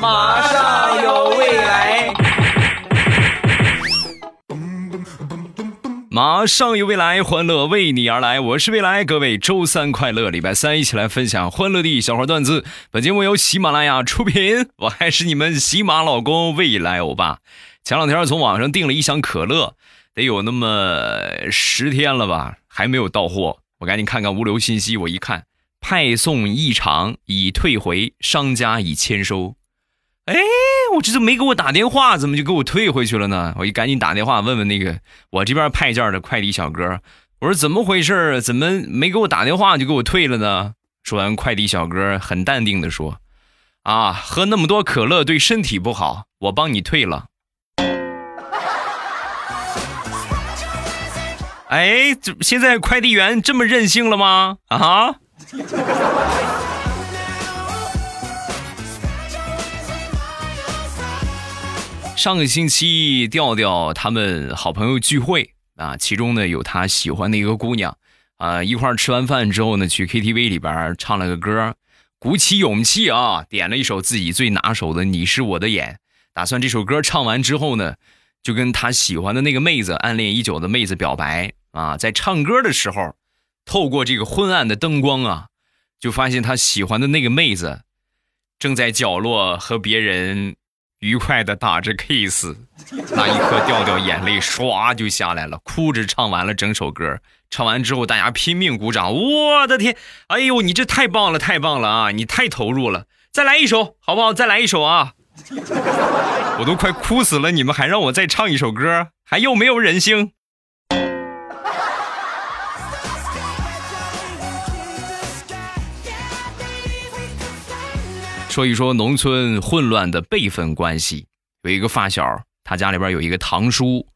马上有未来，马上有未来，欢乐为你而来。我是未来，各位周三快乐，礼拜三一起来分享欢乐的小花段子。本节目由喜马拉雅出品，我还是你们喜马老公未来欧巴。前两天从网上订了一箱可乐，得有那么十天了吧，还没有到货。我赶紧看看物流信息，我一看，派送异常，已退回，商家已签收。哎，我这都没给我打电话，怎么就给我退回去了呢？我一赶紧打电话问问那个我这边派件的快递小哥，我说怎么回事？怎么没给我打电话就给我退了呢？说完，快递小哥很淡定的说：“啊，喝那么多可乐对身体不好，我帮你退了。”哎，这现在快递员这么任性了吗？啊？上个星期，调调他们好朋友聚会啊，其中呢有他喜欢的一个姑娘啊，一块儿吃完饭之后呢，去 KTV 里边唱了个歌，鼓起勇气啊，点了一首自己最拿手的《你是我的眼》，打算这首歌唱完之后呢。就跟他喜欢的那个妹子，暗恋已久的妹子表白啊，在唱歌的时候，透过这个昏暗的灯光啊，就发现他喜欢的那个妹子正在角落和别人愉快的打着 kiss，那一刻调调眼泪唰就下来了，哭着唱完了整首歌。唱完之后，大家拼命鼓掌，我的天，哎呦，你这太棒了，太棒了啊，你太投入了，再来一首好不好？再来一首啊。我都快哭死了，你们还让我再唱一首歌，还有没有人性？说一说农村混乱的辈分关系。有一个发小，他家里边有一个堂叔，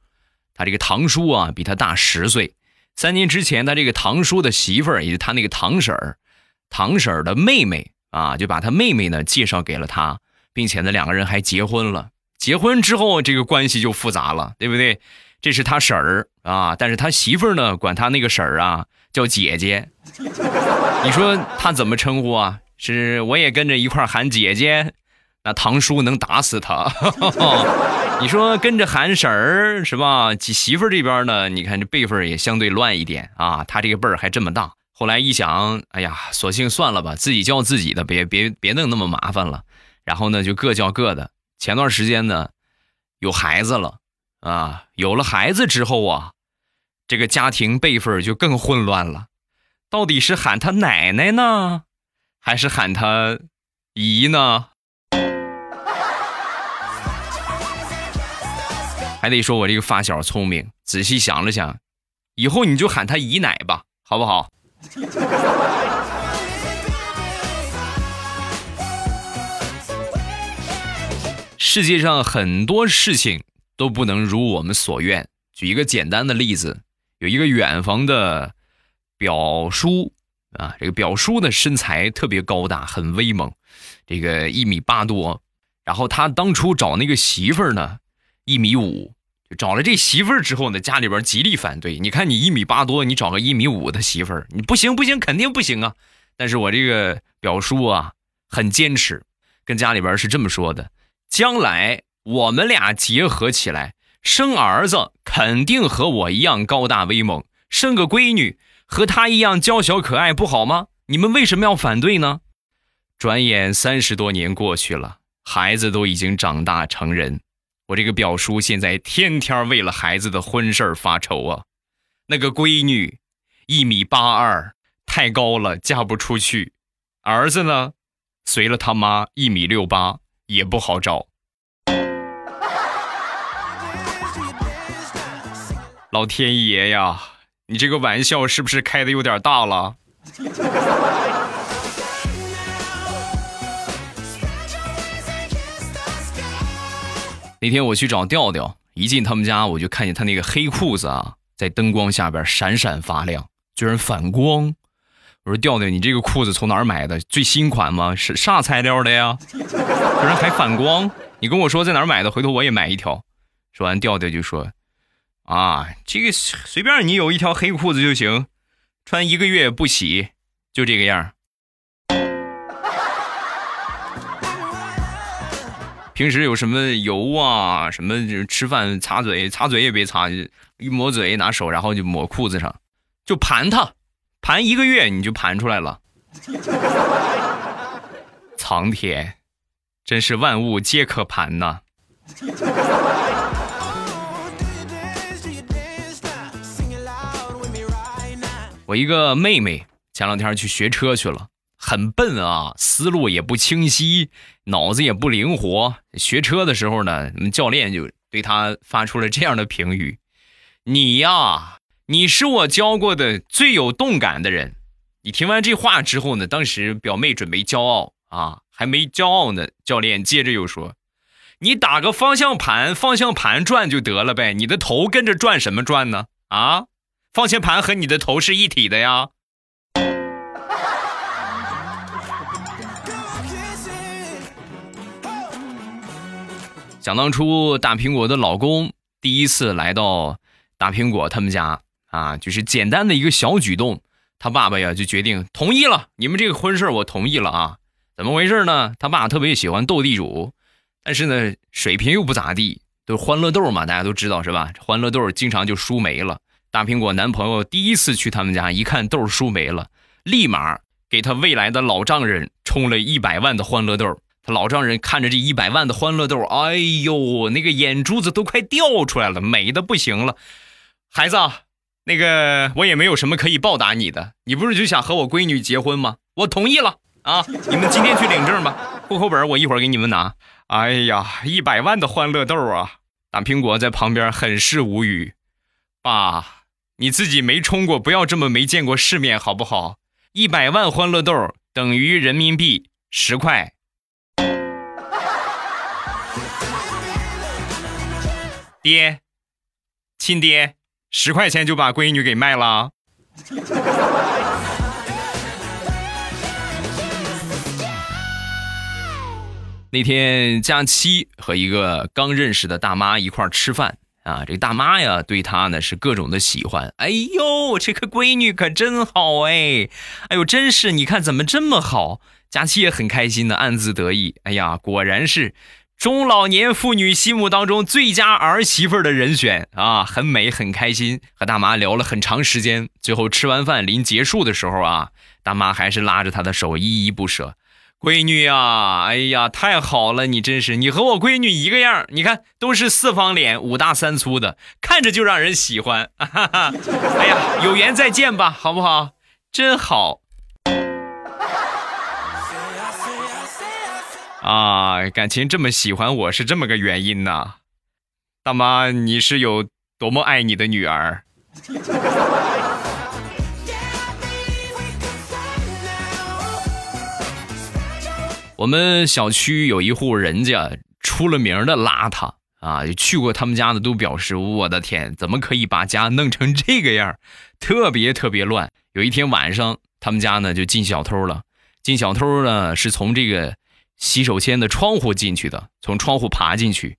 他这个堂叔啊比他大十岁。三年之前，他这个堂叔的媳妇儿，也是他那个堂婶儿，堂婶儿的妹妹啊，就把他妹妹呢介绍给了他。并且呢，两个人还结婚了。结婚之后，这个关系就复杂了，对不对？这是他婶儿啊，但是他媳妇儿呢，管他那个婶儿啊叫姐姐。你说他怎么称呼啊？是我也跟着一块喊姐姐，那堂叔能打死他。你说跟着喊婶儿是吧？媳妇这边呢，你看这辈分也相对乱一点啊。他这个辈儿还这么大。后来一想，哎呀，索性算了吧，自己叫自己的，别别别弄那么麻烦了。然后呢，就各叫各的。前段时间呢，有孩子了啊，有了孩子之后啊，这个家庭辈分就更混乱了。到底是喊他奶奶呢，还是喊他姨呢？还得说我这个发小聪明，仔细想了想，以后你就喊他姨奶吧，好不好？世界上很多事情都不能如我们所愿。举一个简单的例子，有一个远房的表叔啊，这个表叔的身材特别高大，很威猛，这个一米八多。然后他当初找那个媳妇儿呢，一米五。找了这媳妇儿之后呢，家里边极力反对。你看你一米八多，你找个一米五的媳妇儿，你不行不行，肯定不行啊！但是我这个表叔啊，很坚持，跟家里边是这么说的。将来我们俩结合起来生儿子，肯定和我一样高大威猛；生个闺女和她一样娇小可爱，不好吗？你们为什么要反对呢？转眼三十多年过去了，孩子都已经长大成人，我这个表叔现在天天为了孩子的婚事儿发愁啊。那个闺女一米八二，太高了，嫁不出去；儿子呢，随了他妈一米六八。也不好找，老天爷呀，你这个玩笑是不是开的有点大了？那天我去找调调，一进他们家，我就看见他那个黑裤子啊，在灯光下边闪闪发亮，居然反光。我说调调，你这个裤子从哪儿买的？最新款吗？是啥材料的呀？居然还反光！你跟我说在哪儿买的，回头我也买一条。说完，调调就说：“啊，这个随便你有一条黑裤子就行，穿一个月不洗，就这个样。”平时有什么油啊，什么吃饭擦嘴，擦嘴也别擦，一抹嘴拿手，然后就抹裤子上，就盘它，盘一个月你就盘出来了。苍天，真是万物皆可盘呐！我一个妹妹前两天去学车去了，很笨啊，思路也不清晰，脑子也不灵活。学车的时候呢，教练就对她发出了这样的评语：“你呀，你是我教过的最有动感的人。”你听完这话之后呢，当时表妹准备骄傲啊，还没骄傲呢，教练接着又说：“你打个方向盘，方向盘转就得了呗，你的头跟着转什么转呢？啊？”方向盘和你的头是一体的呀。想当初，大苹果的老公第一次来到大苹果他们家啊，就是简单的一个小举动，他爸爸呀就决定同意了，你们这个婚事我同意了啊。怎么回事呢？他爸特别喜欢斗地主，但是呢水平又不咋地，都欢乐豆嘛，大家都知道是吧？欢乐豆经常就输没了。大苹果男朋友第一次去他们家，一看豆输没了，立马给他未来的老丈人充了一百万的欢乐豆。他老丈人看着这一百万的欢乐豆，哎呦，那个眼珠子都快掉出来了，美的不行了。孩子，那个我也没有什么可以报答你的，你不是就想和我闺女结婚吗？我同意了啊！你们今天去领证吧，户口本我一会儿给你们拿。哎呀，一百万的欢乐豆啊！大苹果在旁边很是无语，爸。你自己没充过，不要这么没见过世面，好不好？一百万欢乐豆等于人民币十块。爹，亲爹，十块钱就把闺女给卖了。那天佳期和一个刚认识的大妈一块吃饭。啊，这大妈呀，对他呢是各种的喜欢。哎呦，这个闺女可真好哎！哎呦，真是，你看怎么这么好？佳琪也很开心的，暗自得意。哎呀，果然是中老年妇女心目当中最佳儿媳妇的人选啊，很美，很开心。和大妈聊了很长时间，最后吃完饭临结束的时候啊，大妈还是拉着他的手，依依不舍。闺女呀，哎呀，太好了！你真是，你和我闺女一个样你看，都是四方脸，五大三粗的，看着就让人喜欢。哎呀，有缘再见吧，好不好？真好。啊，感情这么喜欢我是这么个原因呐，大妈，你是有多么爱你的女儿？我们小区有一户人家出了名的邋遢啊，去过他们家的都表示，我的天，怎么可以把家弄成这个样特别特别乱。有一天晚上，他们家呢就进小偷了。进小偷呢是从这个洗手间的窗户进去的，从窗户爬进去。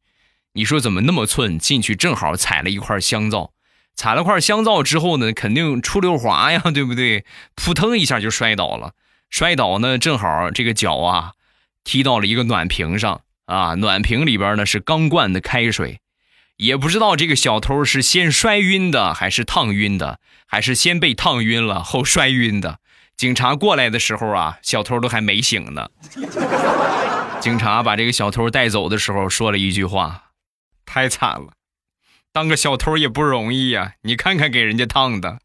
你说怎么那么寸？进去正好踩了一块香皂，踩了块香皂之后呢，肯定出溜滑呀，对不对？扑腾一下就摔倒了。摔倒呢，正好这个脚啊。踢到了一个暖瓶上啊！暖瓶里边呢是刚灌的开水，也不知道这个小偷是先摔晕的还是烫晕的，还是先被烫晕了后摔晕的。警察过来的时候啊，小偷都还没醒呢。警察把这个小偷带走的时候说了一句话：“太惨了，当个小偷也不容易呀！你看看给人家烫的。”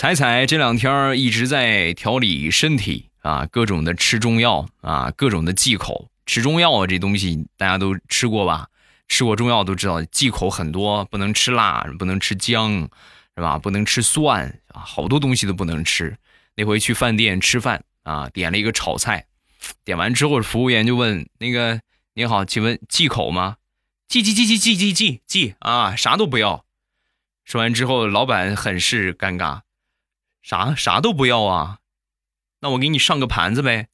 彩彩这两天一直在调理身体啊，各种的吃中药啊，各种的忌口。吃中药啊，这东西大家都吃过吧？吃过中药都知道，忌口很多，不能吃辣，不能吃姜，是吧？不能吃蒜啊，好多东西都不能吃。那回去饭店吃饭啊，点了一个炒菜，点完之后，服务员就问那个：“您好，请问忌口吗？”“忌忌忌忌忌忌忌忌啊，啥都不要。”说完之后，老板很是尴尬。啥啥都不要啊？那我给你上个盘子呗。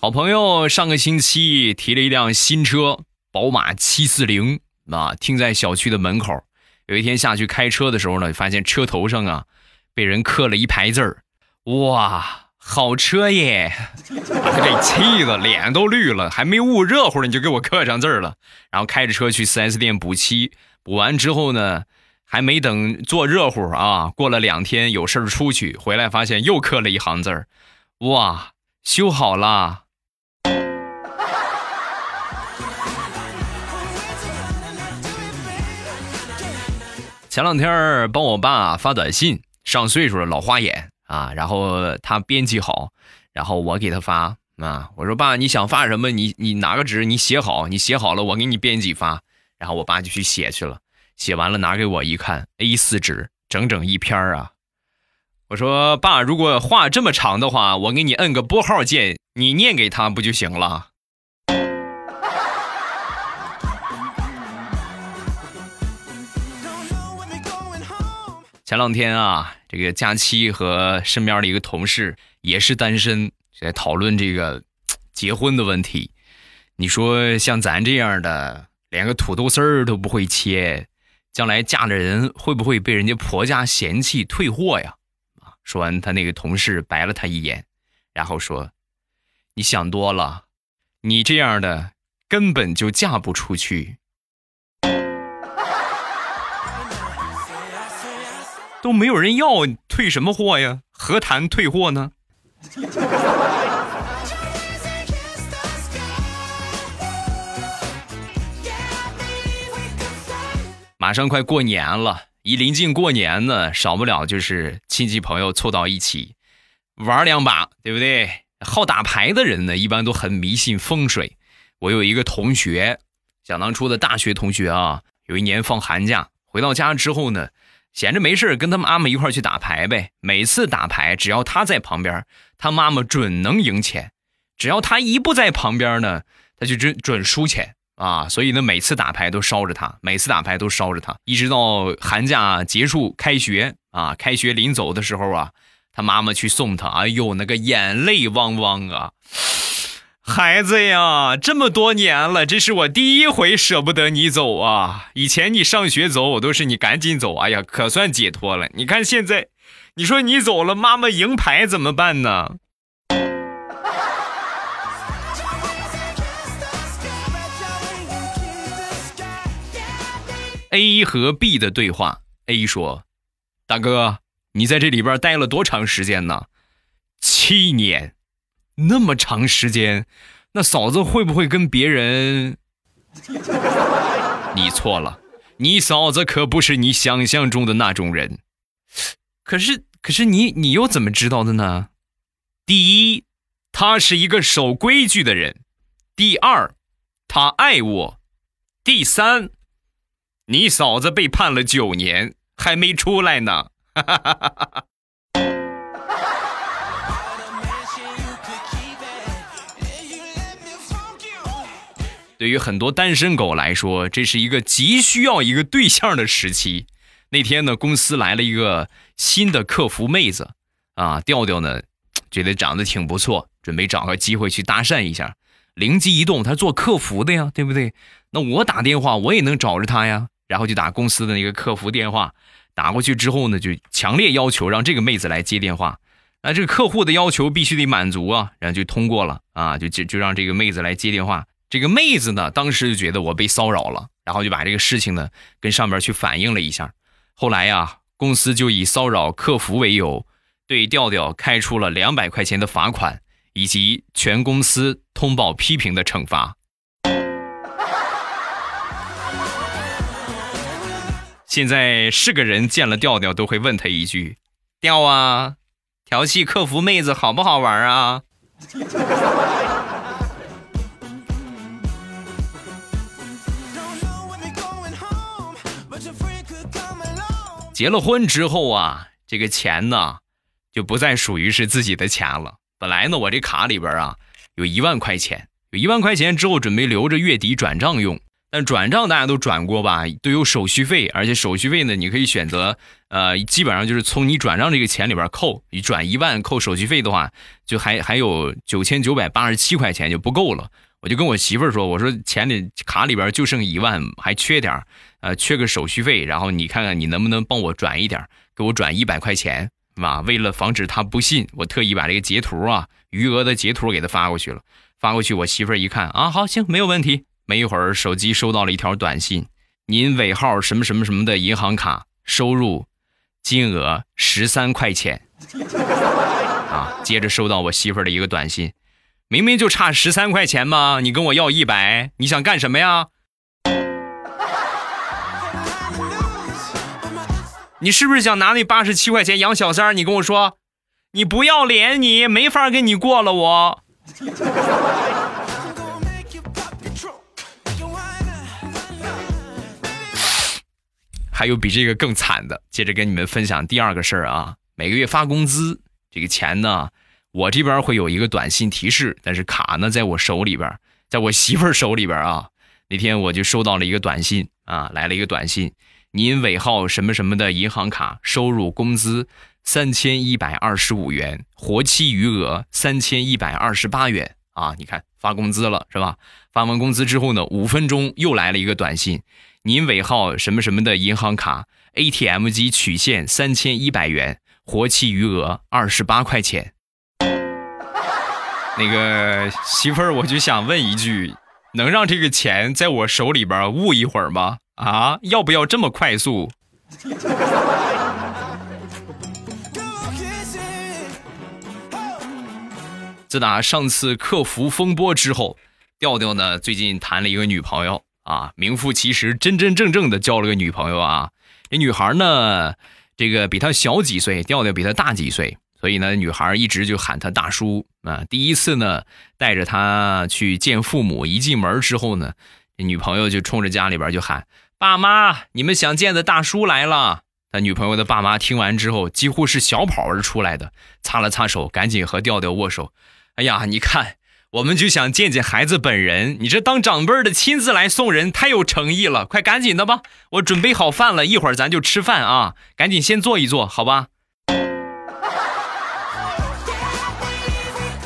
好朋友上个星期提了一辆新车，宝马七四零啊，停在小区的门口。有一天下去开车的时候呢，发现车头上啊，被人刻了一排字儿。哇，好车耶！把他给气的脸都绿了，还没捂热乎呢，你就给我刻上字儿了。然后开着车去 4S 店补漆，补完之后呢，还没等坐热乎啊，过了两天有事儿出去，回来发现又刻了一行字儿。哇，修好啦。前两天帮我爸发短信，上岁数了老花眼啊，然后他编辑好，然后我给他发啊，我说爸，你想发什么？你你拿个纸，你写好，你写好了，我给你编辑发。然后我爸就去写去了，写完了拿给我一看，A 四纸整整一篇啊。我说爸，如果话这么长的话，我给你摁个拨号键，你念给他不就行了？前两天啊，这个假期和身边的一个同事也是单身，在讨论这个结婚的问题。你说像咱这样的，连个土豆丝儿都不会切，将来嫁了人会不会被人家婆家嫌弃退货呀？啊！说完，他那个同事白了他一眼，然后说：“你想多了，你这样的根本就嫁不出去。”都没有人要，退什么货呀？何谈退货呢？马上快过年了，一临近过年呢，少不了就是亲戚朋友凑到一起玩两把，对不对？好打牌的人呢，一般都很迷信风水。我有一个同学，想当初的大学同学啊，有一年放寒假回到家之后呢。闲着没事跟他妈妈一块去打牌呗。每次打牌，只要他在旁边，他妈妈准能赢钱；只要他一不在旁边呢，他就准准输钱啊。所以呢，每次打牌都烧着他，每次打牌都烧着他，一直到寒假结束、开学啊，开学临走的时候啊，他妈妈去送他，哎呦，那个眼泪汪汪啊。孩子呀，这么多年了，这是我第一回舍不得你走啊！以前你上学走，我都是你赶紧走，哎呀，可算解脱了。你看现在，你说你走了，妈妈赢牌怎么办呢？A 和 B 的对话，A 说：“大哥，你在这里边待了多长时间呢？七年。”那么长时间，那嫂子会不会跟别人？你错了，你嫂子可不是你想象中的那种人。可是，可是你你又怎么知道的呢？第一，他是一个守规矩的人；第二，他爱我；第三，你嫂子被判了九年，还没出来呢。哈哈哈哈哈。对于很多单身狗来说，这是一个急需要一个对象的时期。那天呢，公司来了一个新的客服妹子，啊，调调呢觉得长得挺不错，准备找个机会去搭讪一下。灵机一动，他做客服的呀，对不对？那我打电话我也能找着他呀。然后就打公司的那个客服电话，打过去之后呢，就强烈要求让这个妹子来接电话。那这个客户的要求必须得满足啊，然后就通过了啊，就就就让这个妹子来接电话。这个妹子呢，当时就觉得我被骚扰了，然后就把这个事情呢跟上面去反映了一下。后来呀，公司就以骚扰客服为由，对调调开出了两百块钱的罚款，以及全公司通报批评的惩罚。现在是个人见了调调都会问他一句：“调啊，调戏客服妹子好不好玩啊？” 结了婚之后啊，这个钱呢，就不再属于是自己的钱了。本来呢，我这卡里边啊，有一万块钱，有一万块钱之后准备留着月底转账用。但转账大家都转过吧，都有手续费，而且手续费呢，你可以选择，呃，基本上就是从你转账这个钱里边扣，你转一万扣手续费的话，就还还有九千九百八十七块钱就不够了。我就跟我媳妇说，我说钱里卡里边就剩一万，还缺点呃，缺个手续费，然后你看看你能不能帮我转一点，给我转一百块钱，是吧？为了防止他不信，我特意把这个截图啊，余额的截图给他发过去了。发过去，我媳妇儿一看啊，好，行，没有问题。没一会儿，手机收到了一条短信：“您尾号什么什么什么的银行卡收入金额十三块钱。”啊，接着收到我媳妇儿的一个短信：“明明就差十三块钱嘛，你跟我要一百，你想干什么呀？你是不是想拿那八十七块钱养小三儿？你跟我说，你不要脸，你没法跟你过了，我。”还有比这个更惨的，接着跟你们分享第二个事儿啊。每个月发工资，这个钱呢，我这边会有一个短信提示，但是卡呢在我手里边，在我媳妇手里边啊。那天我就收到了一个短信啊，来了一个短信，您尾号什么什么的银行卡收入工资三千一百二十五元，活期余额三千一百二十八元啊。你看发工资了是吧？发完工资之后呢，五分钟又来了一个短信。您尾号什么什么的银行卡 ATM 机取现三千一百元，活期余额二十八块钱。那个媳妇儿，我就想问一句，能让这个钱在我手里边捂一会儿吗？啊，要不要这么快速？自打上次客服风波之后，调调呢最近谈了一个女朋友。啊，名副其实，真真正正的交了个女朋友啊！这女孩呢，这个比他小几岁，调调比他大几岁，所以呢，女孩一直就喊他大叔啊。第一次呢，带着他去见父母，一进门之后呢，这女朋友就冲着家里边就喊：“爸妈，你们想见的大叔来了！”他女朋友的爸妈听完之后，几乎是小跑而出来的，擦了擦手，赶紧和调调握手。哎呀，你看。我们就想见见孩子本人，你这当长辈的亲自来送人，太有诚意了！快赶紧的吧，我准备好饭了，一会儿咱就吃饭啊！赶紧先坐一坐，好吧？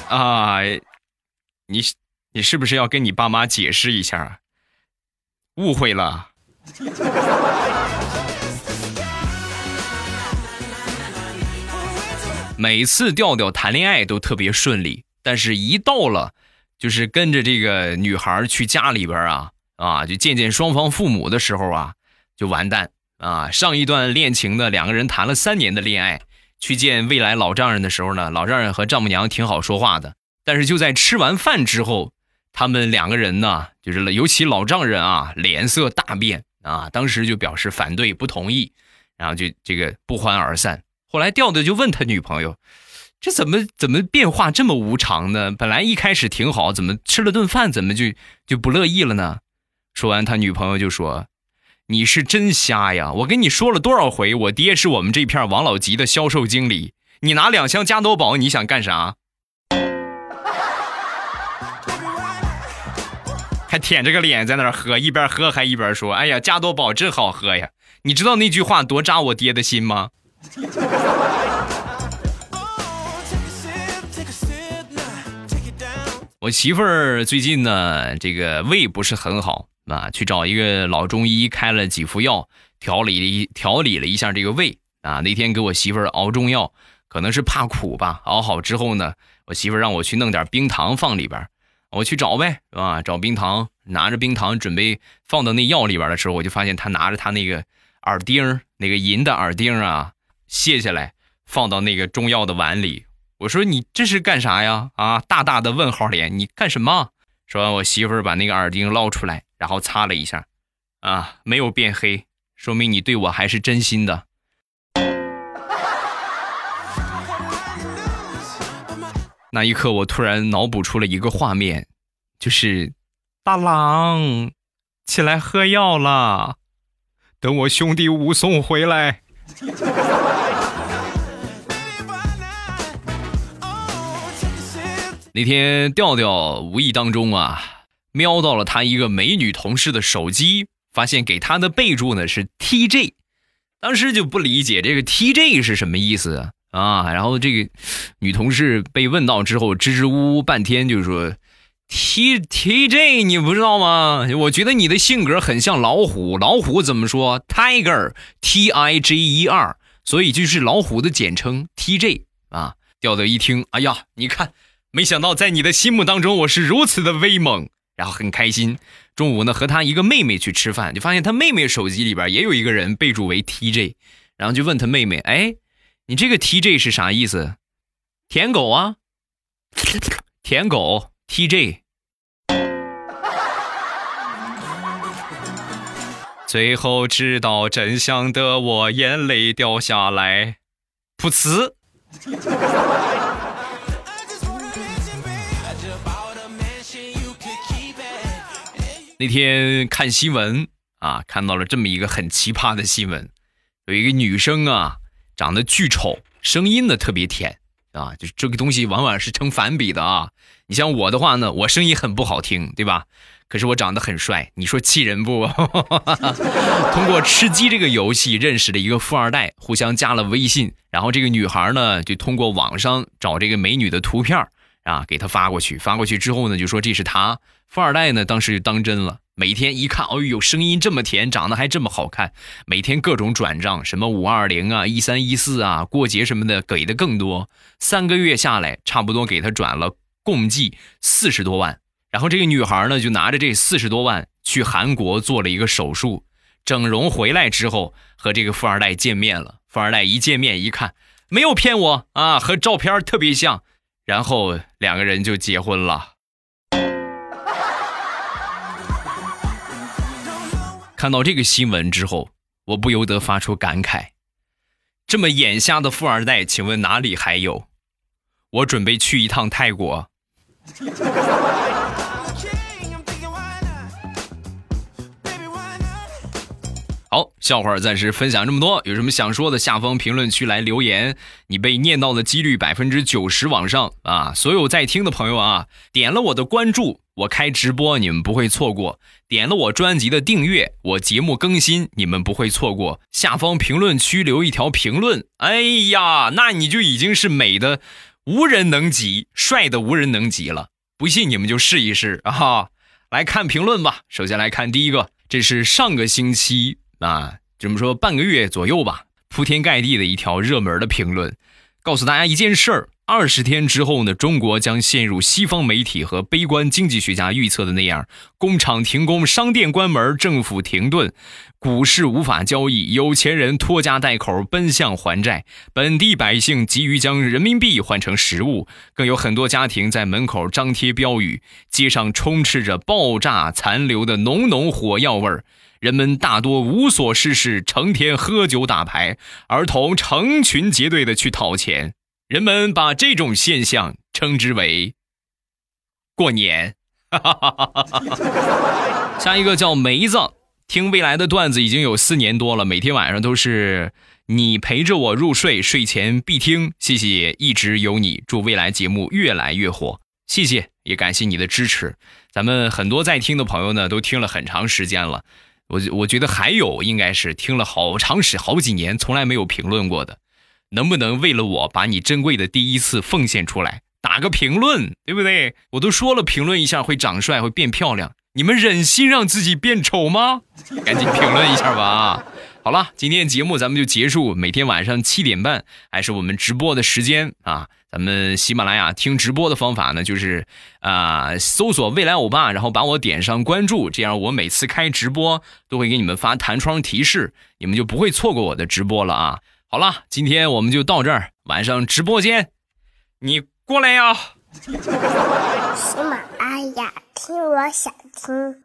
啊，你你是不是要跟你爸妈解释一下？误会了。每次调调谈恋爱都特别顺利。但是，一到了，就是跟着这个女孩去家里边啊啊，就见见双方父母的时候啊，就完蛋啊！上一段恋情的两个人谈了三年的恋爱，去见未来老丈人的时候呢，老丈人和丈母娘挺好说话的。但是就在吃完饭之后，他们两个人呢，就是尤其老丈人啊，脸色大变啊，当时就表示反对不同意，然后就这个不欢而散。后来调调就问他女朋友。这怎么怎么变化这么无常呢？本来一开始挺好，怎么吃了顿饭怎么就就不乐意了呢？说完，他女朋友就说：“你是真瞎呀！我跟你说了多少回，我爹是我们这片王老吉的销售经理。你拿两箱加多宝，你想干啥？还舔着个脸在那儿喝，一边喝还一边说：‘哎呀，加多宝真好喝呀！’你知道那句话多扎我爹的心吗？” 我媳妇儿最近呢，这个胃不是很好啊，去找一个老中医开了几副药，调理一调理了一下这个胃啊。那天给我媳妇儿熬中药，可能是怕苦吧。熬好之后呢，我媳妇儿让我去弄点冰糖放里边，我去找呗，是吧？找冰糖，拿着冰糖准备放到那药里边的时候，我就发现他拿着他那个耳钉，那个银的耳钉啊，卸下来放到那个中药的碗里。我说你这是干啥呀？啊，大大的问号脸，你干什么？说完，我媳妇把那个耳钉捞出来，然后擦了一下，啊，没有变黑，说明你对我还是真心的。那一刻，我突然脑补出了一个画面，就是大郎起来喝药了，等我兄弟武松回来。那天调调无意当中啊，瞄到了他一个美女同事的手机，发现给他的备注呢是 TJ，当时就不理解这个 TJ 是什么意思啊！然后这个女同事被问到之后，支支吾吾半天，就是说 T TJ 你不知道吗？我觉得你的性格很像老虎，老虎怎么说？Tiger T I G E R，所以就是老虎的简称 TJ 啊。吊德一听，哎呀，你看，没想到在你的心目当中我是如此的威猛。然后很开心，中午呢和他一个妹妹去吃饭，就发现他妹妹手机里边也有一个人备注为 TJ，然后就问他妹妹：“哎，你这个 TJ 是啥意思？”“舔狗啊，舔狗 TJ。”最后知道真相的我眼泪掉下来，噗呲。那天看新闻啊，看到了这么一个很奇葩的新闻，有一个女生啊，长得巨丑，声音呢特别甜啊，就这个东西往往是成反比的啊。你像我的话呢，我声音很不好听，对吧？可是我长得很帅，你说气人不？通过吃鸡这个游戏认识了一个富二代，互相加了微信，然后这个女孩呢就通过网上找这个美女的图片啊，给他发过去，发过去之后呢，就说这是他。富二代呢，当时就当真了，每天一看，哎呦，声音这么甜，长得还这么好看，每天各种转账，什么五二零啊、一三一四啊，过节什么的给的更多。三个月下来，差不多给他转了共计四十多万。然后这个女孩呢，就拿着这四十多万去韩国做了一个手术，整容回来之后和这个富二代见面了。富二代一见面一看，没有骗我啊，和照片特别像，然后两个人就结婚了。看到这个新闻之后，我不由得发出感慨：这么眼瞎的富二代，请问哪里还有？我准备去一趟泰国。好，笑话暂时分享这么多，有什么想说的，下方评论区来留言。你被念到的几率百分之九十往上啊！所有在听的朋友啊，点了我的关注，我开直播你们不会错过；点了我专辑的订阅，我节目更新你们不会错过。下方评论区留一条评论，哎呀，那你就已经是美的无人能及，帅的无人能及了。不信你们就试一试啊！来看评论吧。首先来看第一个，这是上个星期。啊，怎么说半个月左右吧，铺天盖地的一条热门的评论，告诉大家一件事儿：二十天之后呢，中国将陷入西方媒体和悲观经济学家预测的那样，工厂停工、商店关门、政府停顿、股市无法交易、有钱人拖家带口奔向还债、本地百姓急于将人民币换成实物，更有很多家庭在门口张贴标语，街上充斥着爆炸残留的浓浓火药味儿。人们大多无所事事，成天喝酒打牌，儿童成群结队的去讨钱。人们把这种现象称之为“过年”。下一个叫梅子，听未来的段子已经有四年多了，每天晚上都是你陪着我入睡，睡前必听。谢谢，一直有你，祝未来节目越来越火。谢谢，也感谢你的支持。咱们很多在听的朋友呢，都听了很长时间了。我我觉得还有应该是听了好长时好几年从来没有评论过的，能不能为了我把你珍贵的第一次奉献出来，打个评论，对不对？我都说了评论一下会长帅会变漂亮，你们忍心让自己变丑吗？赶紧评论一下吧！啊好了，今天节目咱们就结束。每天晚上七点半还是我们直播的时间啊。咱们喜马拉雅听直播的方法呢，就是啊，搜索“未来欧巴”，然后把我点上关注，这样我每次开直播都会给你们发弹窗提示，你们就不会错过我的直播了啊。好了，今天我们就到这儿，晚上直播间你过来呀。喜马拉雅听，我想听。